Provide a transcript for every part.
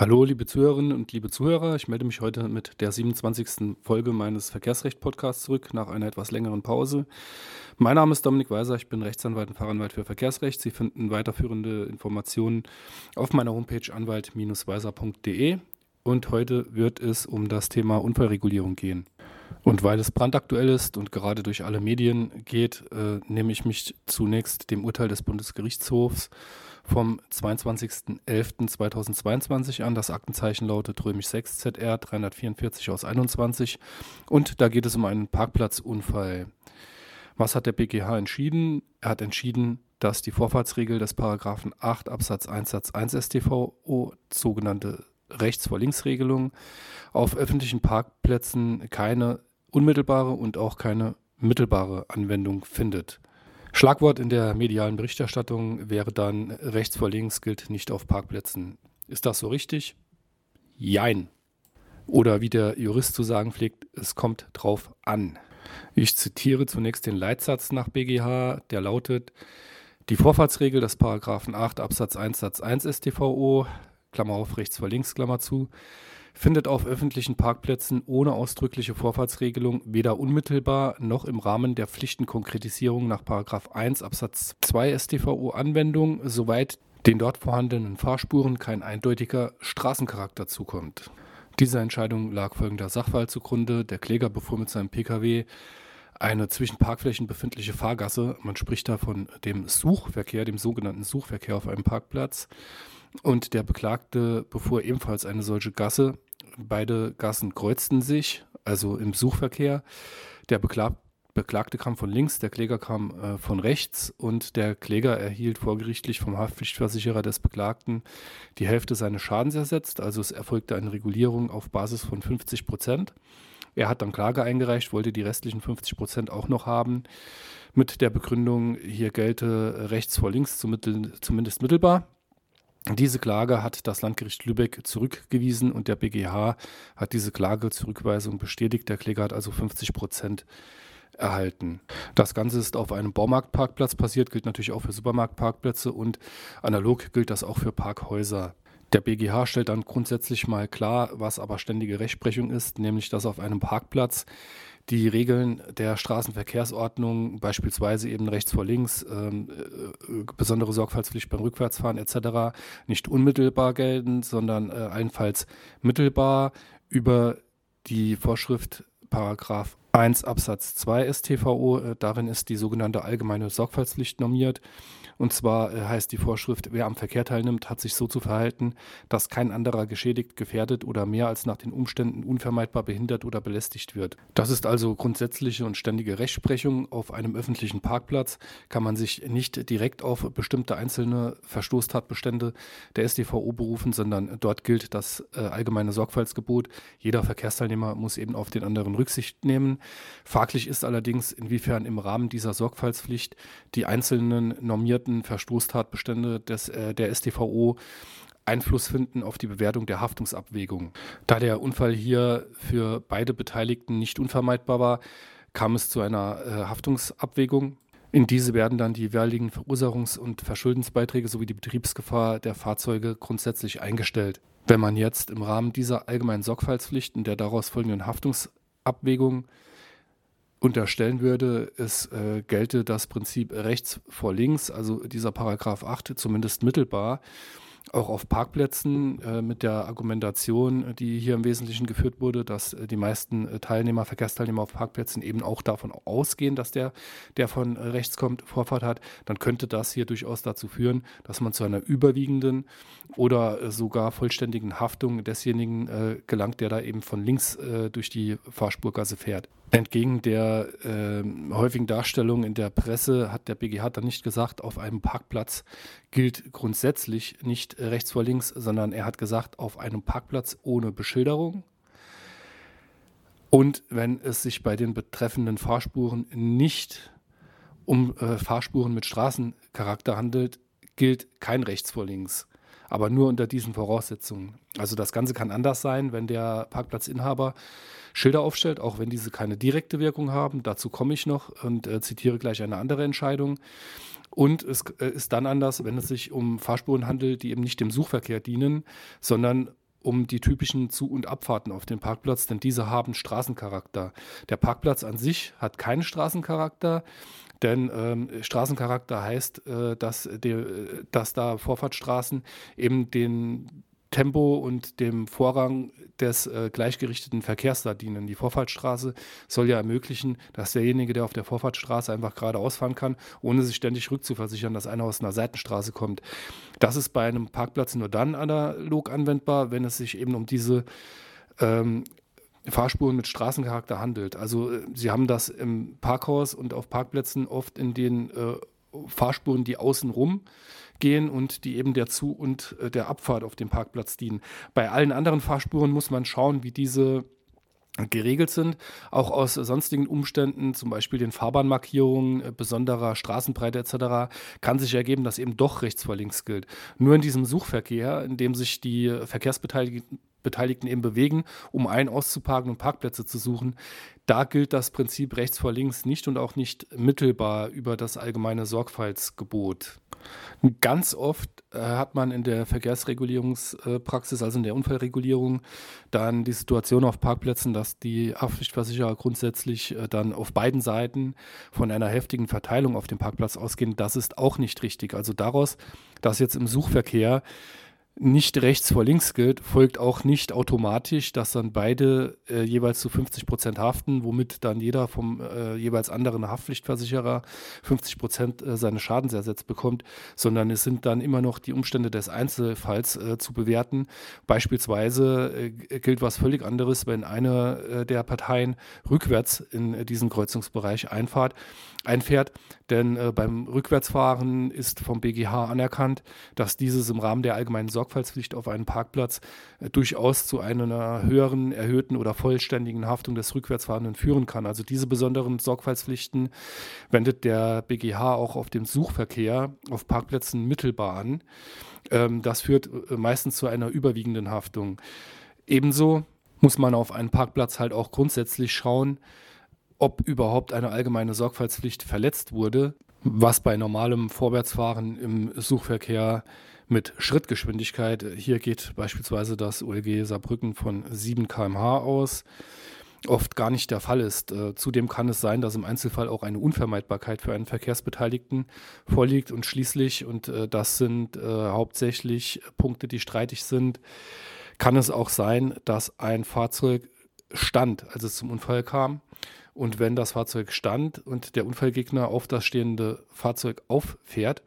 Hallo, liebe Zuhörerinnen und liebe Zuhörer. Ich melde mich heute mit der 27. Folge meines Verkehrsrecht-Podcasts zurück nach einer etwas längeren Pause. Mein Name ist Dominik Weiser, ich bin Rechtsanwalt und Fachanwalt für Verkehrsrecht. Sie finden weiterführende Informationen auf meiner Homepage anwalt-weiser.de. Und heute wird es um das Thema Unfallregulierung gehen. Und weil es brandaktuell ist und gerade durch alle Medien geht, äh, nehme ich mich zunächst dem Urteil des Bundesgerichtshofs vom 22.11.2022 an. Das Aktenzeichen lautet römisch 6 ZR 344 aus 21 und da geht es um einen Parkplatzunfall. Was hat der BGH entschieden? Er hat entschieden, dass die Vorfahrtsregel des Paragraphen 8 Absatz 1 Satz 1 StVO, sogenannte Rechts vor Links Regelung, auf öffentlichen Parkplätzen keine unmittelbare und auch keine mittelbare Anwendung findet. Schlagwort in der medialen Berichterstattung wäre dann rechts vor links gilt nicht auf Parkplätzen. Ist das so richtig? Jein. Oder wie der Jurist zu sagen pflegt, es kommt drauf an. Ich zitiere zunächst den Leitsatz nach BGH, der lautet, die Vorfahrtsregel des Paragraphen 8 Absatz 1 Satz 1 StVO, Klammer auf rechts vor links, Klammer zu, findet auf öffentlichen Parkplätzen ohne ausdrückliche Vorfahrtsregelung weder unmittelbar noch im Rahmen der Pflichtenkonkretisierung nach 1 Absatz 2 StVO Anwendung, soweit den dort vorhandenen Fahrspuren kein eindeutiger Straßencharakter zukommt. Dieser Entscheidung lag folgender Sachverhalt zugrunde. Der Kläger befuhr mit seinem Pkw eine zwischen Parkflächen befindliche Fahrgasse. Man spricht da von dem Suchverkehr, dem sogenannten Suchverkehr auf einem Parkplatz. Und der Beklagte befuhr ebenfalls eine solche Gasse. Beide Gassen kreuzten sich, also im Suchverkehr. Der Beklag Beklagte kam von links, der Kläger kam äh, von rechts und der Kläger erhielt vorgerichtlich vom Haftpflichtversicherer des Beklagten die Hälfte seines Schadens ersetzt. Also es erfolgte eine Regulierung auf Basis von 50 Prozent. Er hat dann Klage eingereicht, wollte die restlichen 50 Prozent auch noch haben, mit der Begründung, hier gelte rechts vor links zumindest mittelbar. Diese Klage hat das Landgericht Lübeck zurückgewiesen und der BGH hat diese Klage zur Rückweisung bestätigt. Der Kläger hat also 50 Prozent erhalten. Das Ganze ist auf einem Baumarktparkplatz passiert, gilt natürlich auch für Supermarktparkplätze und analog gilt das auch für Parkhäuser. Der BGH stellt dann grundsätzlich mal klar, was aber ständige Rechtsprechung ist, nämlich dass auf einem Parkplatz die Regeln der Straßenverkehrsordnung, beispielsweise eben rechts vor links, ähm, äh, besondere Sorgfaltspflicht beim Rückwärtsfahren etc., nicht unmittelbar gelten, sondern äh, allenfalls mittelbar über die Vorschrift Paragraph 1 Absatz 2 StVO. Äh, darin ist die sogenannte allgemeine Sorgfaltspflicht normiert. Und zwar äh, heißt die Vorschrift, wer am Verkehr teilnimmt, hat sich so zu verhalten, dass kein anderer geschädigt, gefährdet oder mehr als nach den Umständen unvermeidbar behindert oder belästigt wird. Das ist also grundsätzliche und ständige Rechtsprechung. Auf einem öffentlichen Parkplatz kann man sich nicht direkt auf bestimmte einzelne Verstoßtatbestände der StVO berufen, sondern dort gilt das äh, allgemeine Sorgfaltsgebot. Jeder Verkehrsteilnehmer muss eben auf den anderen Rücksicht nehmen. Fraglich ist allerdings, inwiefern im Rahmen dieser Sorgfaltspflicht die einzelnen normierten Verstoßtatbestände des, äh, der StVO Einfluss finden auf die Bewertung der Haftungsabwägung. Da der Unfall hier für beide Beteiligten nicht unvermeidbar war, kam es zu einer äh, Haftungsabwägung. In diese werden dann die jeweiligen Verursachungs- und Verschuldensbeiträge sowie die Betriebsgefahr der Fahrzeuge grundsätzlich eingestellt. Wenn man jetzt im Rahmen dieser allgemeinen Sorgfaltspflichten der daraus folgenden Haftungsabwägung unterstellen würde, es äh, gelte das Prinzip rechts vor links, also dieser Paragraph 8 zumindest mittelbar auch auf Parkplätzen äh, mit der Argumentation, die hier im Wesentlichen geführt wurde, dass äh, die meisten äh, Teilnehmer, Verkehrsteilnehmer auf Parkplätzen eben auch davon ausgehen, dass der, der von äh, rechts kommt, Vorfahrt hat, dann könnte das hier durchaus dazu führen, dass man zu einer überwiegenden oder äh, sogar vollständigen Haftung desjenigen äh, gelangt, der da eben von links durch die Fahrspurgasse fährt. Entgegen der äh, häufigen Darstellung in der Presse hat der BGH dann nicht gesagt, auf einem Parkplatz gilt grundsätzlich nicht rechts vor links, sondern er hat gesagt, auf einem Parkplatz ohne Beschilderung. Und wenn es sich bei den betreffenden Fahrspuren nicht um äh, Fahrspuren mit Straßencharakter handelt, gilt kein rechts vor links aber nur unter diesen Voraussetzungen. Also das Ganze kann anders sein, wenn der Parkplatzinhaber Schilder aufstellt, auch wenn diese keine direkte Wirkung haben. Dazu komme ich noch und äh, zitiere gleich eine andere Entscheidung. Und es äh, ist dann anders, wenn es sich um Fahrspuren handelt, die eben nicht dem Suchverkehr dienen, sondern um die typischen Zu- und Abfahrten auf den Parkplatz, denn diese haben Straßencharakter. Der Parkplatz an sich hat keinen Straßencharakter, denn ähm, Straßencharakter heißt, äh, dass, de, dass da Vorfahrtsstraßen eben den Tempo und dem Vorrang des äh, gleichgerichteten Verkehrs da dienen. Die Vorfahrtsstraße soll ja ermöglichen, dass derjenige, der auf der Vorfahrtsstraße einfach geradeaus fahren kann, ohne sich ständig rückzuversichern, dass einer aus einer Seitenstraße kommt. Das ist bei einem Parkplatz nur dann analog anwendbar, wenn es sich eben um diese ähm, Fahrspuren mit Straßencharakter handelt. Also äh, Sie haben das im Parkhaus und auf Parkplätzen oft in den äh, Fahrspuren, die außenrum gehen und die eben der Zu- und äh, der Abfahrt auf dem Parkplatz dienen. Bei allen anderen Fahrspuren muss man schauen, wie diese geregelt sind, auch aus sonstigen Umständen, zum Beispiel den Fahrbahnmarkierungen, äh, besonderer Straßenbreite etc., kann sich ergeben, dass eben doch rechts vor links gilt. Nur in diesem Suchverkehr, in dem sich die Verkehrsbeteiligten Beteiligten eben bewegen, um ein auszuparken und Parkplätze zu suchen. Da gilt das Prinzip rechts vor links nicht und auch nicht mittelbar über das allgemeine Sorgfaltsgebot. Ganz oft äh, hat man in der Verkehrsregulierungspraxis, also in der Unfallregulierung, dann die Situation auf Parkplätzen, dass die Haftpflichtversicherer grundsätzlich äh, dann auf beiden Seiten von einer heftigen Verteilung auf dem Parkplatz ausgehen. Das ist auch nicht richtig. Also daraus, dass jetzt im Suchverkehr nicht rechts vor links gilt, folgt auch nicht automatisch, dass dann beide äh, jeweils zu 50 Prozent haften, womit dann jeder vom äh, jeweils anderen Haftpflichtversicherer 50 Prozent äh, seines Schadens ersetzt bekommt, sondern es sind dann immer noch die Umstände des Einzelfalls äh, zu bewerten. Beispielsweise äh, gilt was völlig anderes, wenn eine äh, der Parteien rückwärts in diesen Kreuzungsbereich einfahrt, einfährt, denn beim Rückwärtsfahren ist vom BGH anerkannt, dass dieses im Rahmen der allgemeinen Sorgfalt Sorgfaltspflicht auf einem Parkplatz äh, durchaus zu einer höheren, erhöhten oder vollständigen Haftung des Rückwärtsfahrenden führen kann. Also diese besonderen Sorgfaltspflichten wendet der BGH auch auf den Suchverkehr auf Parkplätzen mittelbar an. Ähm, das führt äh, meistens zu einer überwiegenden Haftung. Ebenso muss man auf einen Parkplatz halt auch grundsätzlich schauen, ob überhaupt eine allgemeine Sorgfaltspflicht verletzt wurde, was bei normalem Vorwärtsfahren im Suchverkehr mit Schrittgeschwindigkeit. Hier geht beispielsweise das OLG Saarbrücken von 7 km/h aus. Oft gar nicht der Fall ist. Äh, zudem kann es sein, dass im Einzelfall auch eine Unvermeidbarkeit für einen Verkehrsbeteiligten vorliegt. Und schließlich, und äh, das sind äh, hauptsächlich Punkte, die streitig sind, kann es auch sein, dass ein Fahrzeug stand, als es zum Unfall kam. Und wenn das Fahrzeug stand und der Unfallgegner auf das stehende Fahrzeug auffährt,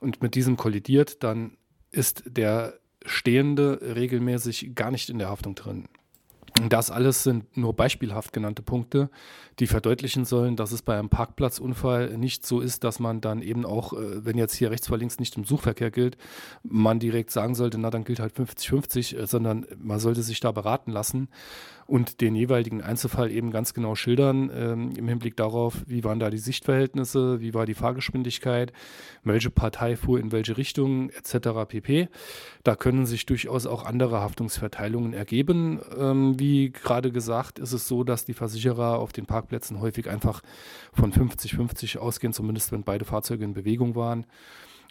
und mit diesem kollidiert, dann ist der Stehende regelmäßig gar nicht in der Haftung drin. Das alles sind nur beispielhaft genannte Punkte, die verdeutlichen sollen, dass es bei einem Parkplatzunfall nicht so ist, dass man dann eben auch, äh, wenn jetzt hier rechts vor links nicht im Suchverkehr gilt, man direkt sagen sollte, na dann gilt halt 50-50, äh, sondern man sollte sich da beraten lassen und den jeweiligen Einzelfall eben ganz genau schildern ähm, im Hinblick darauf, wie waren da die Sichtverhältnisse, wie war die Fahrgeschwindigkeit, welche Partei fuhr in welche Richtung etc. pp. Da können sich durchaus auch andere Haftungsverteilungen ergeben. Ähm, wie gerade gesagt, ist es so, dass die Versicherer auf den Parkplätzen häufig einfach von 50-50 ausgehen, zumindest wenn beide Fahrzeuge in Bewegung waren.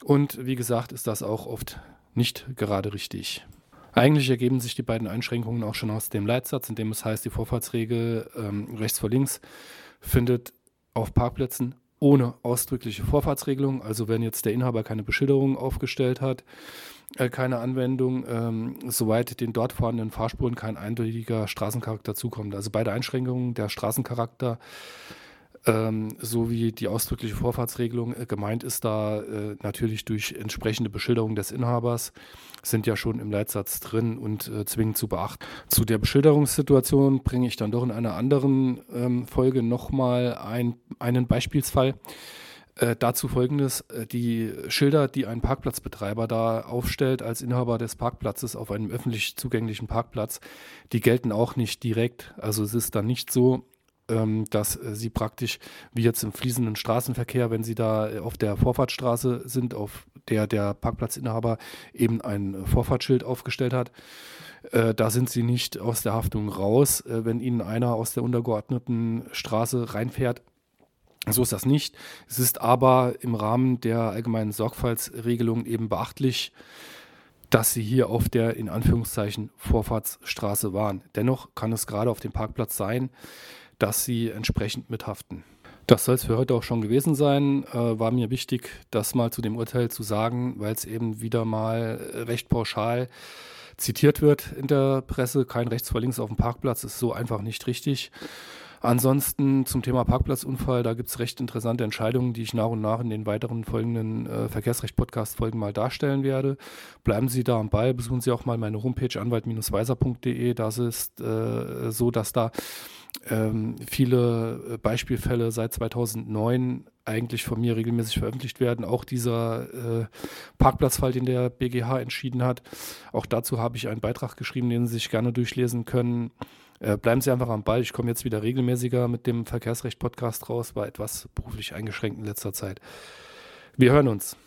Und wie gesagt, ist das auch oft nicht gerade richtig. Eigentlich ergeben sich die beiden Einschränkungen auch schon aus dem Leitsatz, in dem es heißt, die Vorfahrtsregel ähm, rechts vor links findet auf Parkplätzen ohne ausdrückliche Vorfahrtsregelung, also wenn jetzt der Inhaber keine Beschilderung aufgestellt hat, äh, keine Anwendung, ähm, soweit den dort vorhandenen Fahrspuren kein eindeutiger Straßencharakter zukommt. Also beide Einschränkungen, der Straßencharakter ähm, sowie die ausdrückliche Vorfahrtsregelung äh, gemeint ist da äh, natürlich durch entsprechende Beschilderung des Inhabers, sind ja schon im Leitsatz drin und äh, zwingend zu beachten. Zu der Beschilderungssituation bringe ich dann doch in einer anderen ähm, Folge nochmal ein, einen Beispielsfall. Äh, dazu folgendes: äh, Die Schilder, die ein Parkplatzbetreiber da aufstellt als Inhaber des Parkplatzes auf einem öffentlich zugänglichen Parkplatz, die gelten auch nicht direkt. Also es ist dann nicht so, dass äh, sie praktisch, wie jetzt im fließenden Straßenverkehr, wenn sie da äh, auf der Vorfahrtsstraße sind, auf der der Parkplatzinhaber eben ein Vorfahrtsschild aufgestellt hat, äh, da sind sie nicht aus der Haftung raus, äh, wenn ihnen einer aus der untergeordneten Straße reinfährt. So ist das nicht. Es ist aber im Rahmen der allgemeinen Sorgfaltsregelung eben beachtlich, dass sie hier auf der in Anführungszeichen Vorfahrtsstraße waren. Dennoch kann es gerade auf dem Parkplatz sein, dass sie entsprechend mithaften. Das soll es für heute auch schon gewesen sein. Äh, war mir wichtig, das mal zu dem Urteil zu sagen, weil es eben wieder mal recht pauschal zitiert wird in der Presse. Kein rechts vor links auf dem Parkplatz ist so einfach nicht richtig. Ansonsten zum Thema Parkplatzunfall, da gibt es recht interessante Entscheidungen, die ich nach und nach in den weiteren folgenden äh, Verkehrsrecht-Podcast-Folgen mal darstellen werde. Bleiben Sie da am Ball, besuchen Sie auch mal meine Homepage anwalt-weiser.de. Das ist äh, so, dass da ähm, viele äh, Beispielfälle seit 2009 eigentlich von mir regelmäßig veröffentlicht werden. Auch dieser äh, Parkplatzfall, den der BGH entschieden hat. Auch dazu habe ich einen Beitrag geschrieben, den Sie sich gerne durchlesen können. Äh, bleiben Sie einfach am Ball. Ich komme jetzt wieder regelmäßiger mit dem Verkehrsrecht-Podcast raus, war etwas beruflich eingeschränkt in letzter Zeit. Wir hören uns.